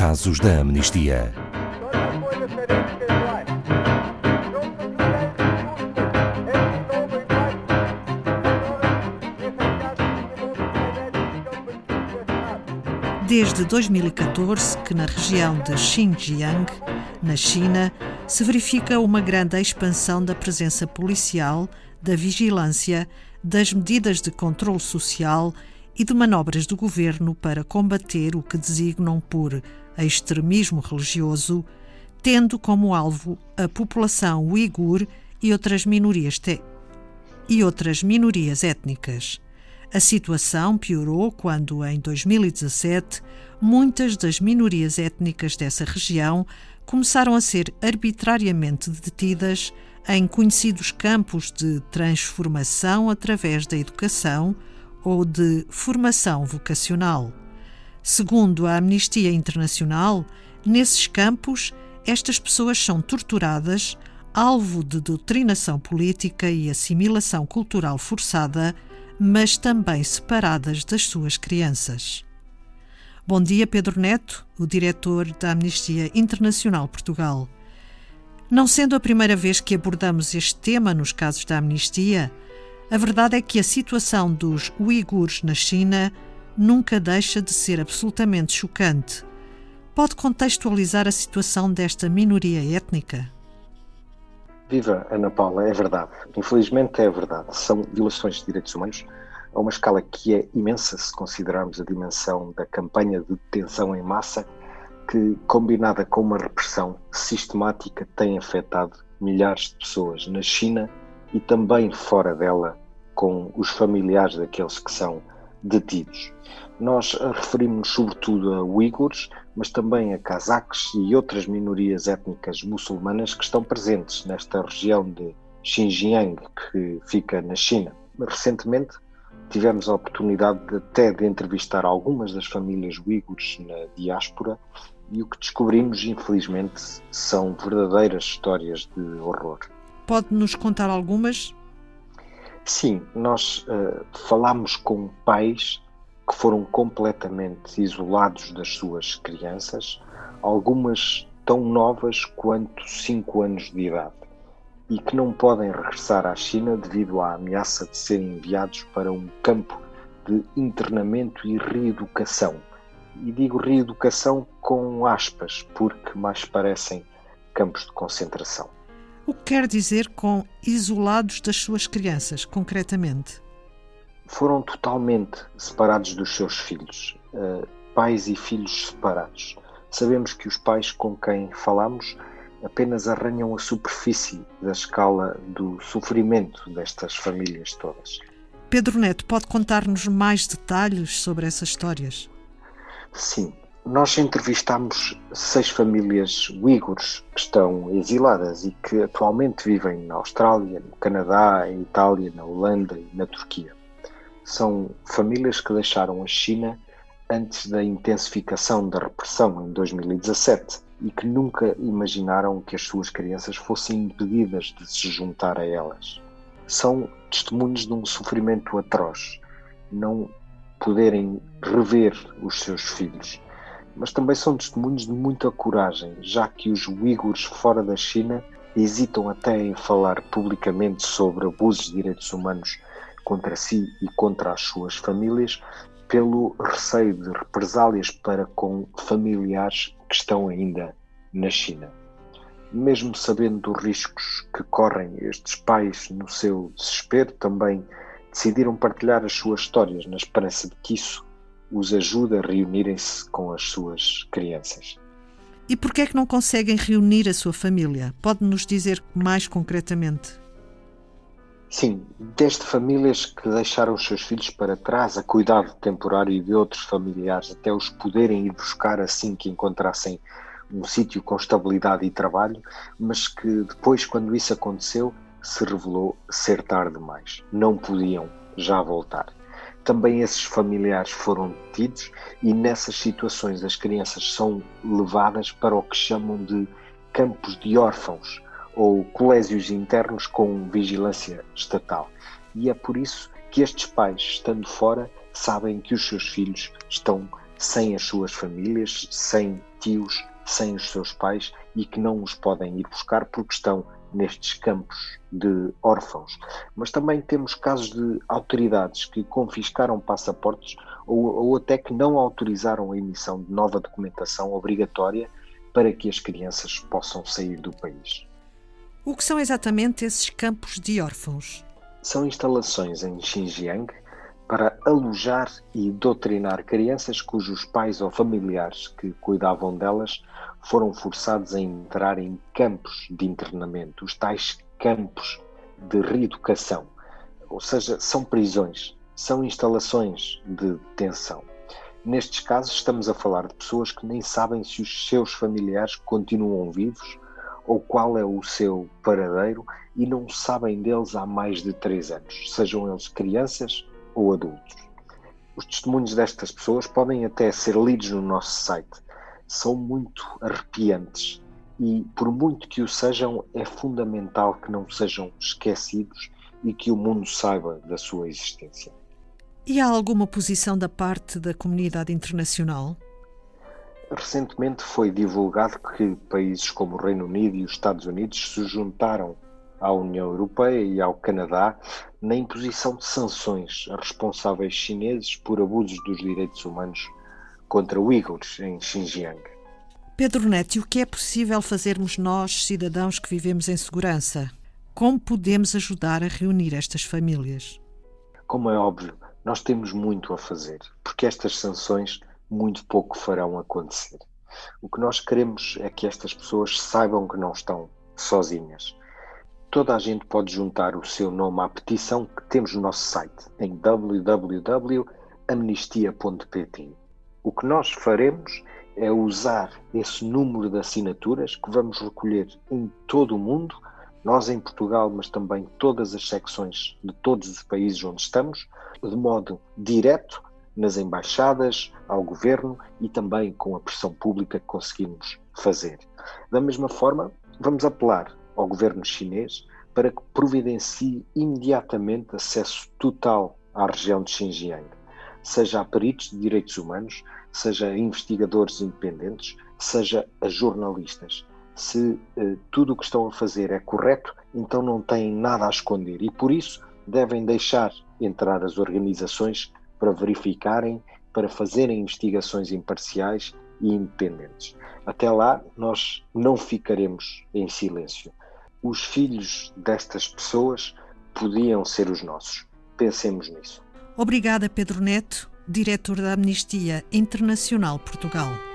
Casos da Amnistia. Desde 2014 que na região de Xinjiang, na China, se verifica uma grande expansão da presença policial, da vigilância, das medidas de controle social e de manobras do governo para combater o que designam por extremismo religioso, tendo como alvo a população uigur e outras minorias te... e outras minorias étnicas. A situação piorou quando, em 2017, muitas das minorias étnicas dessa região começaram a ser arbitrariamente detidas em conhecidos campos de transformação através da educação ou de formação vocacional. Segundo a Amnistia Internacional, nesses campos, estas pessoas são torturadas, alvo de doutrinação política e assimilação cultural forçada, mas também separadas das suas crianças. Bom dia, Pedro Neto, o diretor da Amnistia Internacional Portugal. Não sendo a primeira vez que abordamos este tema nos casos da amnistia, a verdade é que a situação dos uigures na China nunca deixa de ser absolutamente chocante. Pode contextualizar a situação desta minoria étnica? Viva, Ana Paula, é verdade. Infelizmente é verdade. São violações de direitos humanos a uma escala que é imensa se considerarmos a dimensão da campanha de detenção em massa que, combinada com uma repressão sistemática, tem afetado milhares de pessoas na China e também fora dela, com os familiares daqueles que são detidos. Nós referimos-nos sobretudo a uigures, mas também a cazaques e outras minorias étnicas muçulmanas que estão presentes nesta região de Xinjiang, que fica na China. Recentemente tivemos a oportunidade de, até de entrevistar algumas das famílias uigures na diáspora e o que descobrimos, infelizmente, são verdadeiras histórias de horror. Pode nos contar algumas? Sim, nós uh, falamos com pais que foram completamente isolados das suas crianças, algumas tão novas quanto 5 anos de idade, e que não podem regressar à China devido à ameaça de serem enviados para um campo de internamento e reeducação e digo reeducação com aspas, porque mais parecem campos de concentração. O que quer dizer com isolados das suas crianças, concretamente? Foram totalmente separados dos seus filhos, uh, pais e filhos separados. Sabemos que os pais com quem falamos apenas arranham a superfície da escala do sofrimento destas famílias todas. Pedro Neto, pode contar-nos mais detalhes sobre essas histórias? Sim, nós entrevistámos seis famílias uigures que estão exiladas e que atualmente vivem na Austrália, no Canadá, em Itália, na Holanda e na Turquia. São famílias que deixaram a China antes da intensificação da repressão em 2017 e que nunca imaginaram que as suas crianças fossem impedidas de se juntar a elas. São testemunhos de um sofrimento atroz. Não poderem rever os seus filhos. Mas também são testemunhos de muita coragem, já que os uigures fora da China hesitam até em falar publicamente sobre abusos de direitos humanos contra si e contra as suas famílias, pelo receio de represálias para com familiares que estão ainda na China. Mesmo sabendo dos riscos que correm estes pais no seu desespero, também decidiram partilhar as suas histórias na esperança de que isso os ajude a reunirem-se com as suas crianças. E por que é que não conseguem reunir a sua família? Pode-nos dizer mais concretamente? Sim, desde famílias que deixaram os seus filhos para trás a cuidado temporário de outros familiares até os poderem ir buscar assim que encontrassem um sítio com estabilidade e trabalho, mas que depois, quando isso aconteceu, se revelou ser tarde demais. Não podiam já voltar. Também esses familiares foram detidos e nessas situações as crianças são levadas para o que chamam de campos de órfãos ou colégios internos com vigilância estatal. E é por isso que estes pais, estando fora, sabem que os seus filhos estão sem as suas famílias, sem tios sem os seus pais e que não os podem ir buscar porque estão nestes campos de órfãos. Mas também temos casos de autoridades que confiscaram passaportes ou, ou até que não autorizaram a emissão de nova documentação obrigatória para que as crianças possam sair do país. O que são exatamente esses campos de órfãos? São instalações em Xinjiang para alojar e doutrinar crianças cujos pais ou familiares que cuidavam delas foram forçados a entrar em campos de internamento, os tais campos de reeducação. Ou seja, são prisões, são instalações de detenção. Nestes casos, estamos a falar de pessoas que nem sabem se os seus familiares continuam vivos ou qual é o seu paradeiro e não sabem deles há mais de três anos, sejam eles crianças ou adultos. Os testemunhos destas pessoas podem até ser lidos no nosso site. São muito arrepiantes e, por muito que o sejam, é fundamental que não sejam esquecidos e que o mundo saiba da sua existência. E há alguma posição da parte da comunidade internacional? Recentemente foi divulgado que países como o Reino Unido e os Estados Unidos se juntaram à União Europeia e ao Canadá na imposição de sanções a responsáveis chineses por abusos dos direitos humanos contra uigures em Xinjiang. Pedro Neto, o que é possível fazermos nós, cidadãos que vivemos em segurança? Como podemos ajudar a reunir estas famílias? Como é óbvio, nós temos muito a fazer, porque estas sanções muito pouco farão acontecer. O que nós queremos é que estas pessoas saibam que não estão sozinhas toda a gente pode juntar o seu nome à petição que temos no nosso site em www.amnistia.pt. O que nós faremos é usar esse número de assinaturas que vamos recolher em todo o mundo, nós em Portugal, mas também todas as secções de todos os países onde estamos, de modo direto nas embaixadas, ao governo e também com a pressão pública que conseguimos fazer. Da mesma forma, vamos apelar ao governo chinês para que providencie imediatamente acesso total à região de Xinjiang, seja a peritos de direitos humanos, seja a investigadores independentes, seja a jornalistas. Se eh, tudo o que estão a fazer é correto, então não têm nada a esconder e por isso devem deixar entrar as organizações para verificarem, para fazerem investigações imparciais e independentes. Até lá, nós não ficaremos em silêncio os filhos destas pessoas podiam ser os nossos. Pensemos nisso. Obrigada, Pedro Neto, diretor da Amnistia Internacional Portugal.